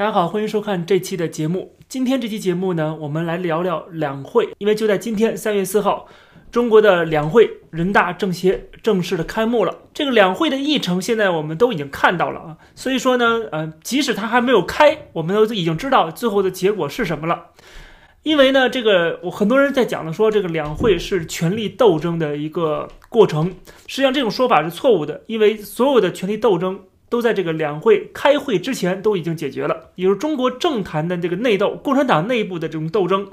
大家好，欢迎收看这期的节目。今天这期节目呢，我们来聊聊两会，因为就在今天三月四号，中国的两会人大政协正式的开幕了。这个两会的议程现在我们都已经看到了啊，所以说呢，呃，即使它还没有开，我们都已经知道最后的结果是什么了。因为呢，这个我很多人在讲的说，这个两会是权力斗争的一个过程，实际上这种说法是错误的，因为所有的权力斗争。都在这个两会开会之前都已经解决了，也就是中国政坛的这个内斗，共产党内部的这种斗争，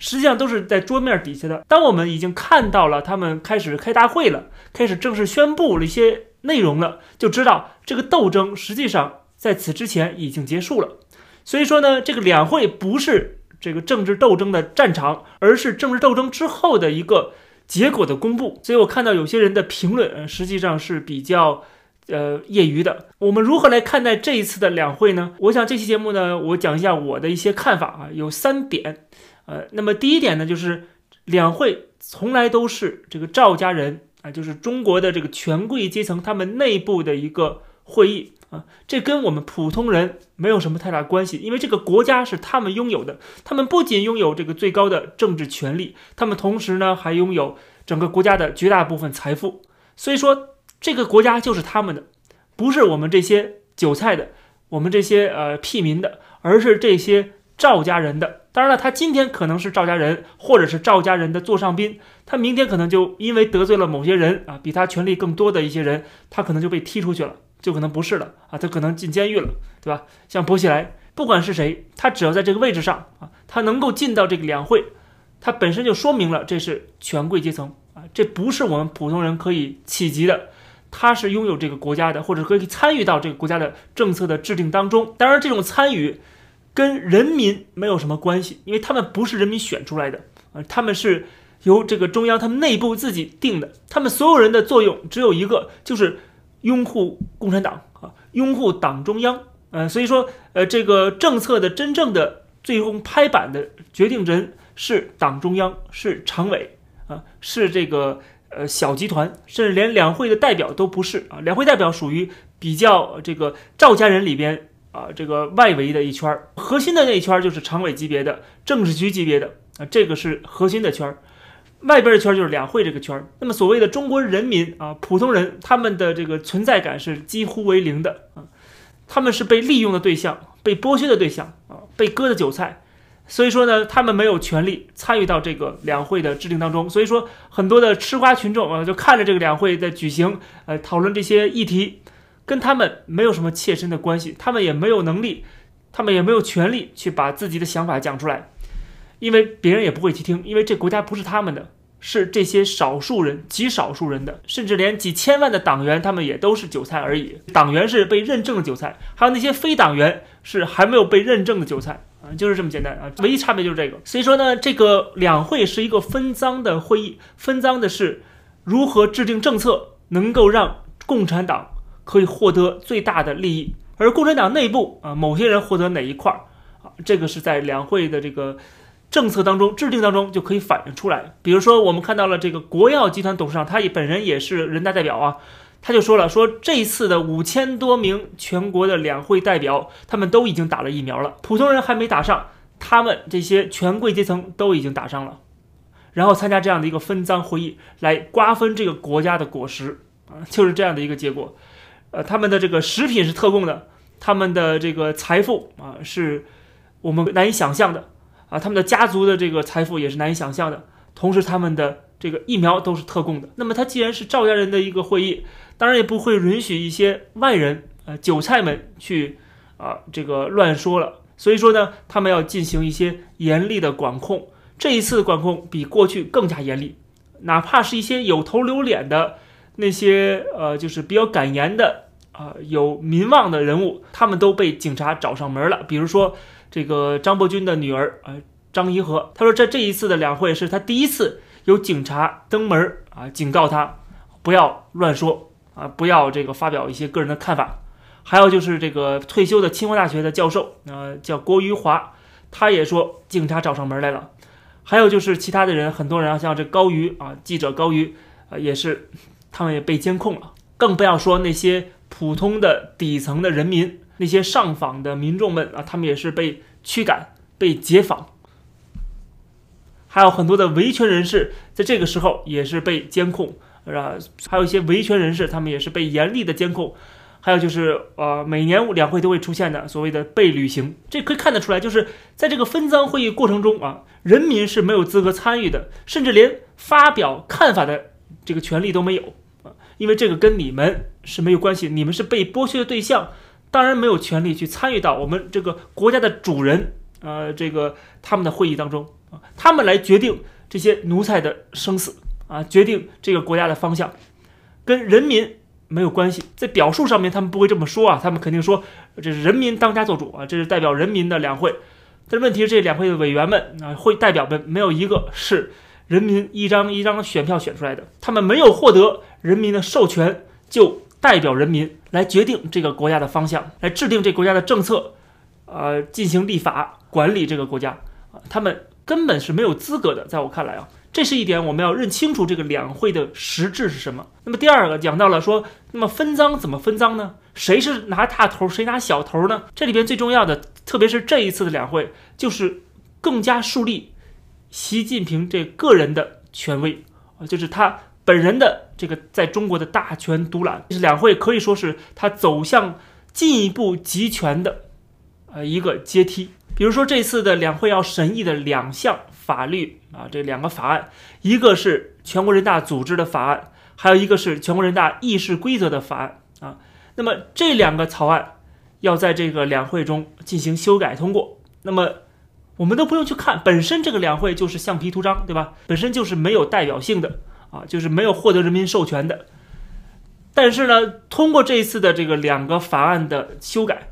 实际上都是在桌面底下的。当我们已经看到了他们开始开大会了，开始正式宣布了一些内容了，就知道这个斗争实际上在此之前已经结束了。所以说呢，这个两会不是这个政治斗争的战场，而是政治斗争之后的一个结果的公布。所以我看到有些人的评论，实际上是比较。呃，业余的，我们如何来看待这一次的两会呢？我想这期节目呢，我讲一下我的一些看法啊，有三点。呃，那么第一点呢，就是两会从来都是这个赵家人啊，就是中国的这个权贵阶层他们内部的一个会议啊，这跟我们普通人没有什么太大关系，因为这个国家是他们拥有的，他们不仅拥有这个最高的政治权利，他们同时呢还拥有整个国家的绝大部分财富，所以说。这个国家就是他们的，不是我们这些韭菜的，我们这些呃屁民的，而是这些赵家人的。当然了，他今天可能是赵家人，或者是赵家人的座上宾，他明天可能就因为得罪了某些人啊，比他权力更多的一些人，他可能就被踢出去了，就可能不是了啊，他可能进监狱了，对吧？像薄熙来，不管是谁，他只要在这个位置上啊，他能够进到这个两会，他本身就说明了这是权贵阶层啊，这不是我们普通人可以企及的。他是拥有这个国家的，或者可以参与到这个国家的政策的制定当中。当然，这种参与跟人民没有什么关系，因为他们不是人民选出来的啊，他们是由这个中央他们内部自己定的。他们所有人的作用只有一个，就是拥护共产党啊，拥护党中央。呃，所以说，呃，这个政策的真正的最终拍板的决定人是党中央，是常委啊，是这个。呃，小集团甚至连两会的代表都不是啊，两会代表属于比较这个赵家人里边啊，这个外围的一圈儿，核心的那一圈儿就是常委级别的、政治局级别的啊，这个是核心的圈儿，外边的圈儿就是两会这个圈儿。那么所谓的中国人民啊，普通人他们的这个存在感是几乎为零的啊，他们是被利用的对象、被剥削的对象啊，被割的韭菜。所以说呢，他们没有权利参与到这个两会的制定当中。所以说，很多的吃瓜群众啊，就看着这个两会在举行，呃，讨论这些议题，跟他们没有什么切身的关系，他们也没有能力，他们也没有权利去把自己的想法讲出来，因为别人也不会去听，因为这国家不是他们的，是这些少数人、极少数人的，甚至连几千万的党员，他们也都是韭菜而已。党员是被认证的韭菜，还有那些非党员是还没有被认证的韭菜。啊，就是这么简单啊，唯一差别就是这个。所以说呢，这个两会是一个分赃的会议，分赃的是如何制定政策，能够让共产党可以获得最大的利益，而共产党内部啊，某些人获得哪一块儿啊，这个是在两会的这个政策当中制定当中就可以反映出来。比如说，我们看到了这个国药集团董事长，他也本人也是人大代表啊。他就说了，说这次的五千多名全国的两会代表，他们都已经打了疫苗了，普通人还没打上，他们这些权贵阶层都已经打上了，然后参加这样的一个分赃会议，来瓜分这个国家的果实啊，就是这样的一个结果。呃，他们的这个食品是特供的，他们的这个财富啊，是我们难以想象的啊，他们的家族的这个财富也是难以想象的，同时他们的这个疫苗都是特供的。那么，他既然是赵家人的一个会议。当然也不会允许一些外人，呃，韭菜们去，啊，这个乱说了。所以说呢，他们要进行一些严厉的管控。这一次的管控比过去更加严厉，哪怕是一些有头有脸的那些，呃，就是比较敢言的，啊，有名望的人物，他们都被警察找上门了。比如说这个张伯钧的女儿，呃，张颐和，他说这这一次的两会是他第一次有警察登门啊，警告他不要乱说。啊，不要这个发表一些个人的看法。还有就是这个退休的清华大学的教授，呃，叫郭于华，他也说警察找上门来了。还有就是其他的人，很多人啊，像这高瑜啊，记者高瑜，啊，也是他们也被监控了。更不要说那些普通的底层的人民，那些上访的民众们啊，他们也是被驱赶、被解访，还有很多的维权人士在这个时候也是被监控，啊，还有一些维权人士，他们也是被严厉的监控。还有就是，呃，每年两会都会出现的所谓的被履行，这可以看得出来，就是在这个分赃会议过程中啊，人民是没有资格参与的，甚至连发表看法的这个权利都没有啊，因为这个跟你们是没有关系，你们是被剥削的对象。当然没有权利去参与到我们这个国家的主人，呃，这个他们的会议当中啊，他们来决定这些奴才的生死啊，决定这个国家的方向，跟人民没有关系。在表述上面，他们不会这么说啊，他们肯定说这是人民当家做主啊，这是代表人民的两会。但问题是，这两会的委员们啊，会代表们没有一个是人民一张一张选票选出来的，他们没有获得人民的授权就。代表人民来决定这个国家的方向，来制定这国家的政策，呃，进行立法管理这个国家啊，他们根本是没有资格的。在我看来啊，这是一点我们要认清楚这个两会的实质是什么。那么第二个讲到了说，那么分赃怎么分赃呢？谁是拿大头，谁拿小头呢？这里边最重要的，特别是这一次的两会，就是更加树立习近平这个人的权威啊，就是他。本人的这个在中国的大权独揽，是两会可以说是他走向进一步集权的呃一个阶梯。比如说这次的两会要审议的两项法律啊，这两个法案，一个是全国人大组织的法案，还有一个是全国人大议事规则的法案啊。那么这两个草案要在这个两会中进行修改通过。那么我们都不用去看，本身这个两会就是橡皮图章，对吧？本身就是没有代表性的。啊，就是没有获得人民授权的，但是呢，通过这一次的这个两个法案的修改，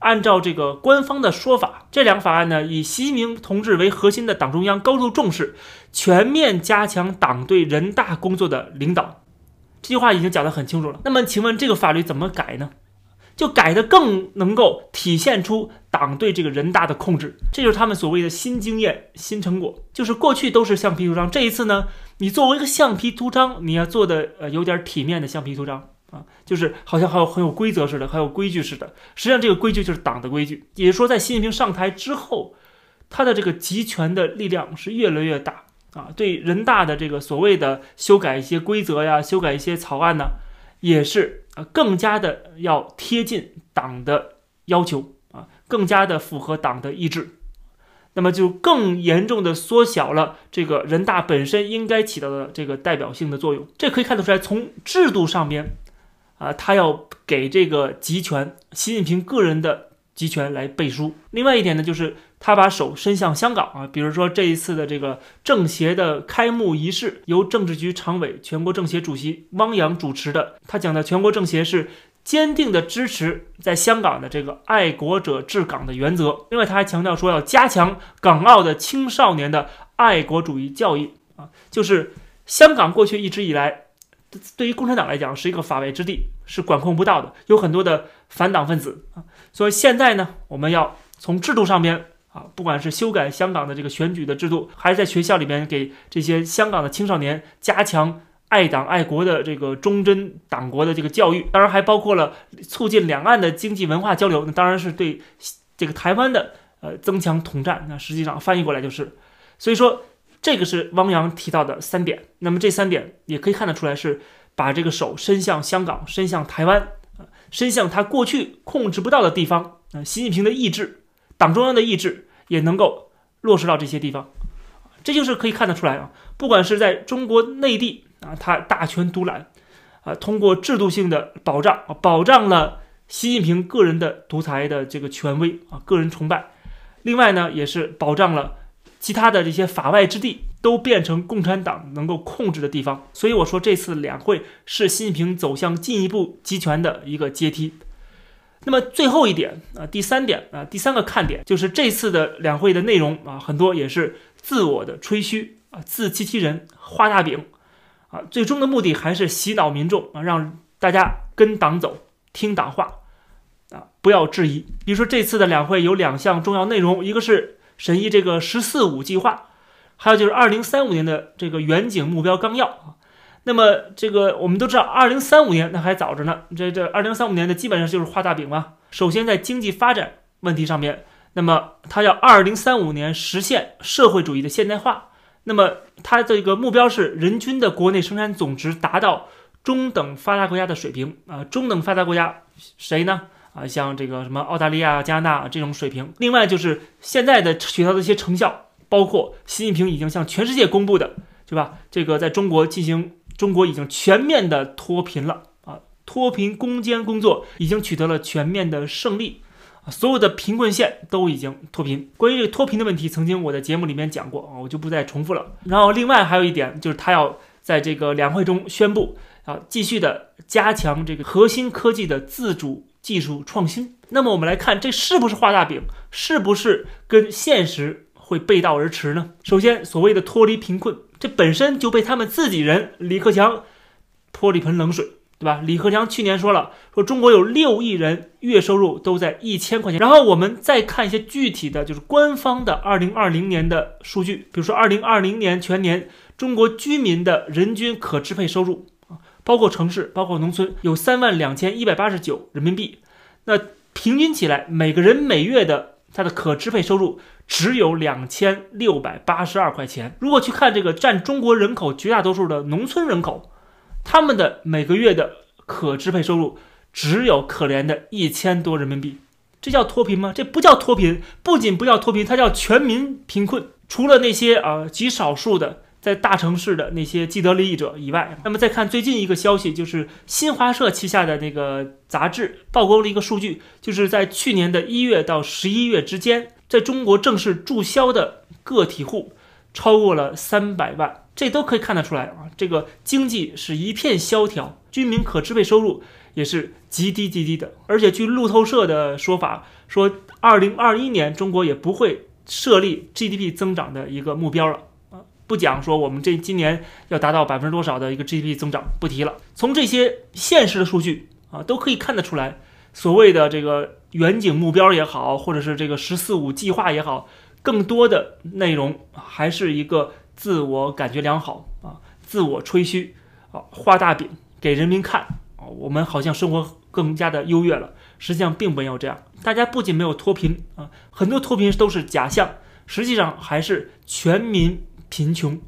按照这个官方的说法，这两个法案呢，以习近平同志为核心的党中央高度重视，全面加强党对人大工作的领导，这句话已经讲得很清楚了。那么，请问这个法律怎么改呢？就改得更能够体现出党对这个人大的控制，这就是他们所谓的新经验、新成果。就是过去都是橡皮图章，这一次呢，你作为一个橡皮图章，你要做的呃有点体面的橡皮图章啊，就是好像还有很有规则似的，很有规矩似的。实际上这个规矩就是党的规矩，也就是说，在习近平上台之后，他的这个集权的力量是越来越大啊，对人大的这个所谓的修改一些规则呀，修改一些草案呢。也是啊，更加的要贴近党的要求啊，更加的符合党的意志，那么就更严重的缩小了这个人大本身应该起到的这个代表性的作用。这可以看得出来，从制度上边啊，他要给这个集权，习近平个人的。集权来背书。另外一点呢，就是他把手伸向香港啊，比如说这一次的这个政协的开幕仪式，由政治局常委、全国政协主席汪洋主持的。他讲的全国政协是坚定的支持在香港的这个爱国者治港的原则。另外，他还强调说要加强港澳的青少年的爱国主义教育啊，就是香港过去一直以来。对于共产党来讲是一个法外之地，是管控不到的，有很多的反党分子啊。所以现在呢，我们要从制度上边啊，不管是修改香港的这个选举的制度，还是在学校里面给这些香港的青少年加强爱党爱国的这个忠贞党国的这个教育，当然还包括了促进两岸的经济文化交流。那当然是对这个台湾的呃增强统战。那实际上翻译过来就是，所以说。这个是汪洋提到的三点，那么这三点也可以看得出来是把这个手伸向香港，伸向台湾，伸向他过去控制不到的地方。啊，习近平的意志，党中央的意志也能够落实到这些地方，这就是可以看得出来啊。不管是在中国内地啊，他大权独揽，啊，通过制度性的保障啊，保障了习近平个人的独裁的这个权威啊，个人崇拜。另外呢，也是保障了。其他的这些法外之地都变成共产党能够控制的地方，所以我说这次两会是习近平走向进一步集权的一个阶梯。那么最后一点啊，第三点啊，第三个看点就是这次的两会的内容啊，很多也是自我的吹嘘啊，自欺欺人，画大饼啊，最终的目的还是洗脑民众啊，让大家跟党走，听党话啊，不要质疑。比如说这次的两会有两项重要内容，一个是。审议这个“十四五”计划，还有就是二零三五年的这个远景目标纲要啊。那么这个我们都知道，二零三五年那还早着呢。这这二零三五年的基本上就是画大饼嘛。首先在经济发展问题上面，那么他要二零三五年实现社会主义的现代化。那么它这个目标是人均的国内生产总值达到中等发达国家的水平啊，中等发达国家谁呢？啊，像这个什么澳大利亚、加拿大这种水平。另外就是现在的取得的一些成效，包括习近平已经向全世界公布的，对吧？这个在中国进行，中国已经全面的脱贫了啊，脱贫攻坚工作已经取得了全面的胜利啊。所有的贫困县都已经脱贫。关于这个脱贫的问题，曾经我在节目里面讲过啊，我就不再重复了。然后另外还有一点，就是他要在这个两会中宣布啊，继续的加强这个核心科技的自主技术创新。那么我们来看，这是不是画大饼？是不是跟现实会背道而驰呢？首先，所谓的脱离贫困，这本身就被他们自己人李克强泼了一盆冷水。对吧？李克强去年说了，说中国有六亿人月收入都在一千块钱。然后我们再看一些具体的就是官方的二零二零年的数据，比如说二零二零年全年中国居民的人均可支配收入，包括城市，包括农村，有三万两千一百八十九人民币。那平均起来，每个人每月的他的可支配收入只有两千六百八十二块钱。如果去看这个占中国人口绝大多数的农村人口。他们的每个月的可支配收入只有可怜的一千多人民币，这叫脱贫吗？这不叫脱贫，不仅不叫脱贫，它叫全民贫困。除了那些啊极少数的在大城市的那些既得利益者以外，那么再看最近一个消息，就是新华社旗下的那个杂志曝光了一个数据，就是在去年的一月到十一月之间，在中国正式注销的个体户超过了三百万。这都可以看得出来啊，这个经济是一片萧条，居民可支配收入也是极低极低的。而且据路透社的说法，说二零二一年中国也不会设立 GDP 增长的一个目标了，不讲说我们这今年要达到百分之多少的一个 GDP 增长，不提了。从这些现实的数据啊，都可以看得出来，所谓的这个远景目标也好，或者是这个“十四五”计划也好，更多的内容还是一个。自我感觉良好啊，自我吹嘘啊，画大饼给人民看啊，我们好像生活更加的优越了。实际上并没有这样，大家不仅没有脱贫啊，很多脱贫都是假象，实际上还是全民贫穷，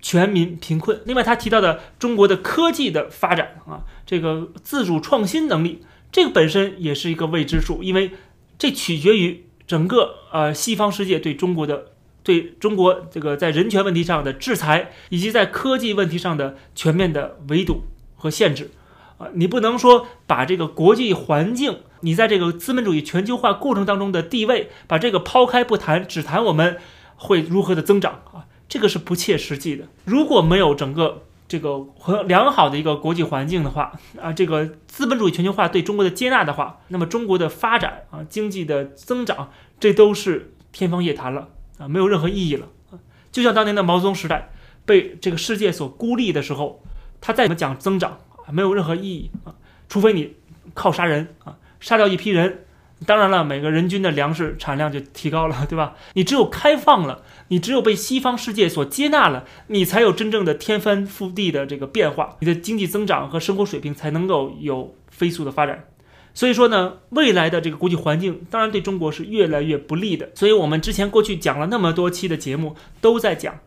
全民贫困。另外，他提到的中国的科技的发展啊，这个自主创新能力，这个本身也是一个未知数，因为这取决于整个呃西方世界对中国的。对中国这个在人权问题上的制裁，以及在科技问题上的全面的围堵和限制，啊，你不能说把这个国际环境，你在这个资本主义全球化过程当中的地位，把这个抛开不谈，只谈我们会如何的增长啊，这个是不切实际的。如果没有整个这个很良好的一个国际环境的话，啊，这个资本主义全球化对中国的接纳的话，那么中国的发展啊，经济的增长，这都是天方夜谭了。啊，没有任何意义了！就像当年的毛泽东时代被这个世界所孤立的时候，他再怎么讲增长啊，没有任何意义啊！除非你靠杀人啊，杀掉一批人，当然了，每个人均的粮食产量就提高了，对吧？你只有开放了，你只有被西方世界所接纳了，你才有真正的天翻覆地的这个变化，你的经济增长和生活水平才能够有飞速的发展。所以说呢，未来的这个国际环境当然对中国是越来越不利的。所以我们之前过去讲了那么多期的节目，都在讲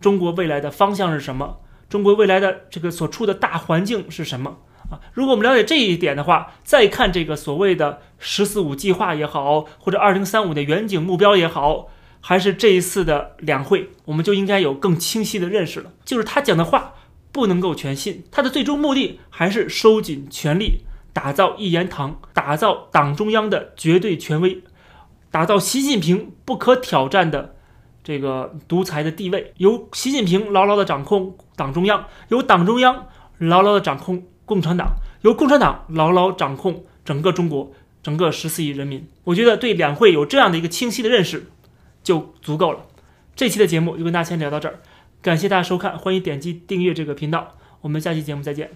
中国未来的方向是什么，中国未来的这个所处的大环境是什么啊？如果我们了解这一点的话，再看这个所谓的“十四五”计划也好，或者“二零三五”的远景目标也好，还是这一次的两会，我们就应该有更清晰的认识了。就是他讲的话不能够全信，他的最终目的还是收紧权力。打造一言堂，打造党中央的绝对权威，打造习近平不可挑战的这个独裁的地位，由习近平牢牢的掌控党中央，由党中央牢牢的掌控共产党，由共产党牢牢掌控整个中国，整个十四亿人民。我觉得对两会有这样的一个清晰的认识就足够了。这期的节目就跟大家先聊到这儿，感谢大家收看，欢迎点击订阅这个频道，我们下期节目再见。